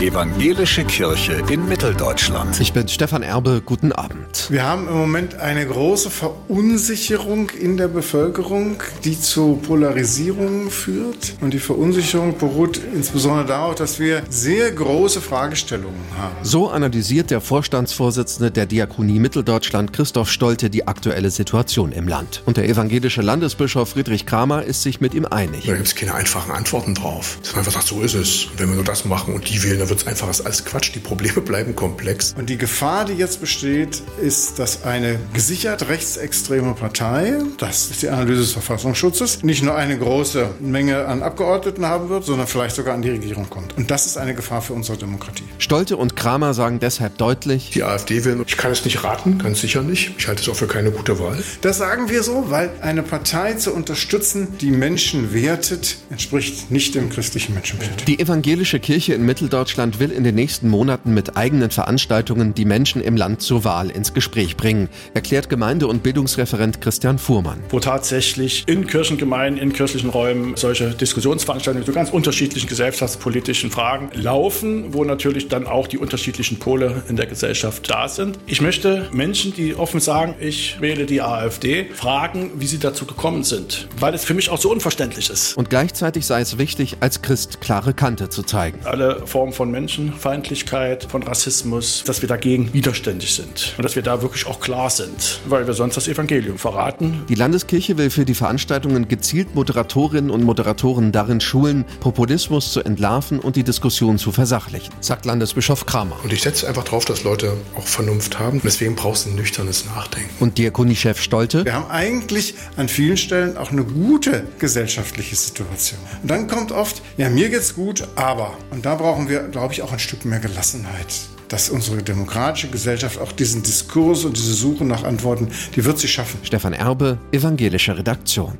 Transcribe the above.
Evangelische Kirche in Mitteldeutschland. Ich bin Stefan Erbe, guten Abend. Wir haben im Moment eine große Verunsicherung in der Bevölkerung, die zu Polarisierungen führt. Und die Verunsicherung beruht insbesondere darauf, dass wir sehr große Fragestellungen haben. So analysiert der Vorstandsvorsitzende der Diakonie Mitteldeutschland Christoph Stolte die aktuelle Situation im Land. Und der evangelische Landesbischof Friedrich Kramer ist sich mit ihm einig. Da gibt es keine einfachen Antworten drauf. Dass man einfach sagt, so ist es. Wenn wir nur das machen und die wählen, dann wird es einfach alles Quatsch. Die Probleme bleiben komplex. Und die Gefahr, die jetzt besteht, ist, dass eine gesichert rechtsextreme Partei, das ist die Analyse des Verfassungsschutzes, nicht nur eine große Menge an Abgeordneten haben wird, sondern vielleicht sogar an die Regierung kommt. Und das ist eine Gefahr für unsere Demokratie. Stolte und Kramer sagen deshalb deutlich, die AfD will, ich kann es nicht raten, ganz sicher nicht. Ich halte es auch für keine gute Wahl. Das sagen wir so, weil eine Partei zu unterstützen, die Menschen wertet, entspricht nicht dem christlichen Menschenbild. Die evangelische Kirche in Mitteldeutschland will in den nächsten Monaten mit eigenen Veranstaltungen die Menschen im Land zur Wahl ins Gespräch bringen, erklärt Gemeinde- und Bildungsreferent Christian Fuhrmann. Wo tatsächlich in Kirchengemeinden, in kirchlichen Räumen solche Diskussionsveranstaltungen zu ganz unterschiedlichen gesellschaftspolitischen Fragen laufen, wo natürlich dann auch die unterschiedlichen Pole in der Gesellschaft da sind. Ich möchte Menschen, die offen sagen, ich wähle die AfD, fragen, wie sie dazu gekommen sind, weil es für mich auch so unverständlich ist. Und gleichzeitig sei es wichtig, als Christ klare Kante zu zeigen. Alle Formen von Menschenfeindlichkeit, von Rassismus, dass wir dagegen widerständig sind und dass wir da wirklich auch klar sind, weil wir sonst das Evangelium verraten. Die Landeskirche will für die Veranstaltungen gezielt Moderatorinnen und Moderatoren darin schulen, Populismus zu entlarven und die Diskussion zu versachlichen, sagt Landesbischof Kramer. Und ich setze einfach darauf, dass Leute auch Vernunft haben. Deswegen brauchst du ein nüchternes Nachdenken. Und Diakoniechef Stolte? Wir haben eigentlich an vielen Stellen auch eine gute gesellschaftliche Situation. Und dann kommt oft, ja, mir geht's gut, aber. Und da brauchen wir, glaube ich, auch ein Stück mehr Gelassenheit dass unsere demokratische Gesellschaft auch diesen Diskurs und diese Suche nach Antworten, die wird sie schaffen. Stefan Erbe, evangelische Redaktion.